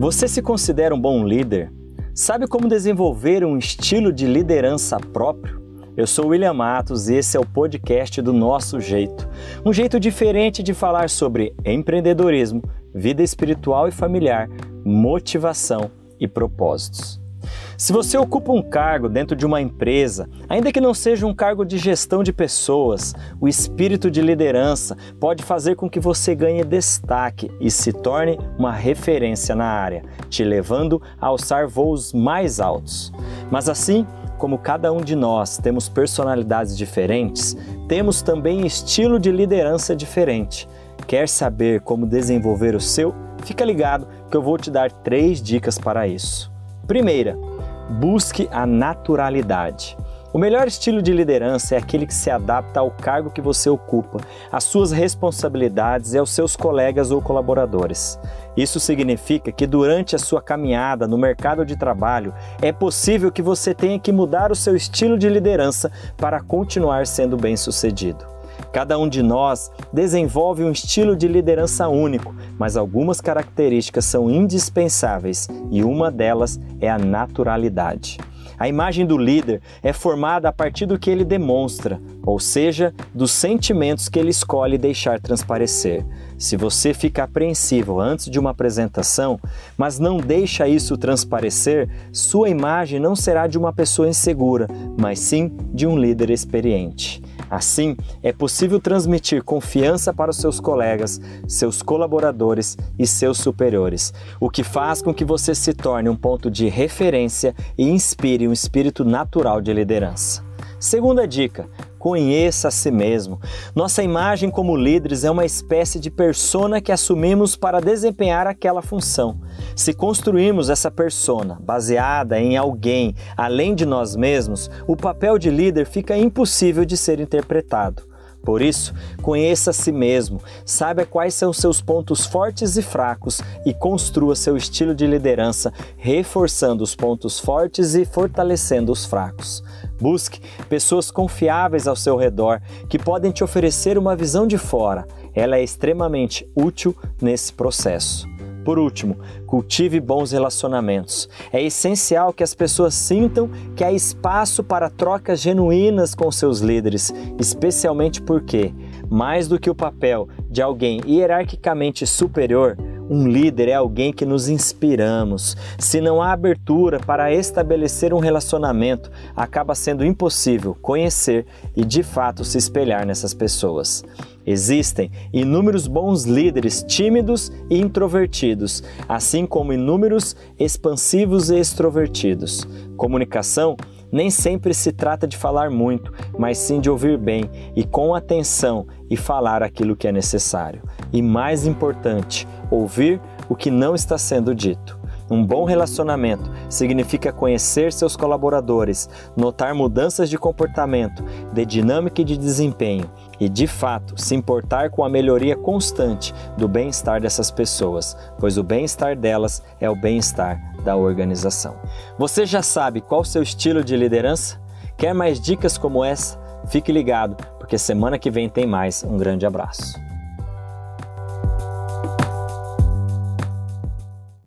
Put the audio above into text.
Você se considera um bom líder? Sabe como desenvolver um estilo de liderança próprio? Eu sou William Matos e esse é o podcast do Nosso Jeito. Um jeito diferente de falar sobre empreendedorismo, vida espiritual e familiar, motivação e propósitos. Se você ocupa um cargo dentro de uma empresa, ainda que não seja um cargo de gestão de pessoas, o espírito de liderança pode fazer com que você ganhe destaque e se torne uma referência na área, te levando a alçar voos mais altos. Mas assim, como cada um de nós temos personalidades diferentes, temos também estilo de liderança diferente. Quer saber como desenvolver o seu? Fica ligado que eu vou te dar três dicas para isso. Primeira, busque a naturalidade. O melhor estilo de liderança é aquele que se adapta ao cargo que você ocupa, às suas responsabilidades e aos seus colegas ou colaboradores. Isso significa que durante a sua caminhada no mercado de trabalho é possível que você tenha que mudar o seu estilo de liderança para continuar sendo bem-sucedido. Cada um de nós desenvolve um estilo de liderança único, mas algumas características são indispensáveis e uma delas é a naturalidade. A imagem do líder é formada a partir do que ele demonstra, ou seja, dos sentimentos que ele escolhe deixar transparecer. Se você fica apreensivo antes de uma apresentação, mas não deixa isso transparecer, sua imagem não será de uma pessoa insegura, mas sim de um líder experiente. Assim, é possível transmitir confiança para os seus colegas, seus colaboradores e seus superiores, o que faz com que você se torne um ponto de referência e inspire um espírito natural de liderança. Segunda dica: conheça a si mesmo. Nossa imagem como líderes é uma espécie de persona que assumimos para desempenhar aquela função. Se construímos essa persona baseada em alguém além de nós mesmos, o papel de líder fica impossível de ser interpretado. Por isso, conheça a si mesmo, saiba quais são seus pontos fortes e fracos e construa seu estilo de liderança, reforçando os pontos fortes e fortalecendo os fracos. Busque pessoas confiáveis ao seu redor que podem te oferecer uma visão de fora. Ela é extremamente útil nesse processo. Por último, cultive bons relacionamentos. É essencial que as pessoas sintam que há espaço para trocas genuínas com seus líderes, especialmente porque, mais do que o papel de alguém hierarquicamente superior, um líder é alguém que nos inspiramos. Se não há abertura para estabelecer um relacionamento, acaba sendo impossível conhecer e de fato se espelhar nessas pessoas. Existem inúmeros bons líderes tímidos e introvertidos, assim como inúmeros expansivos e extrovertidos. Comunicação nem sempre se trata de falar muito, mas sim de ouvir bem e com atenção e falar aquilo que é necessário. E mais importante, ouvir o que não está sendo dito. Um bom relacionamento significa conhecer seus colaboradores, notar mudanças de comportamento, de dinâmica e de desempenho e, de fato, se importar com a melhoria constante do bem-estar dessas pessoas, pois o bem-estar delas é o bem-estar da organização. Você já sabe qual o seu estilo de liderança? Quer mais dicas como essa? Fique ligado, porque semana que vem tem mais. Um grande abraço.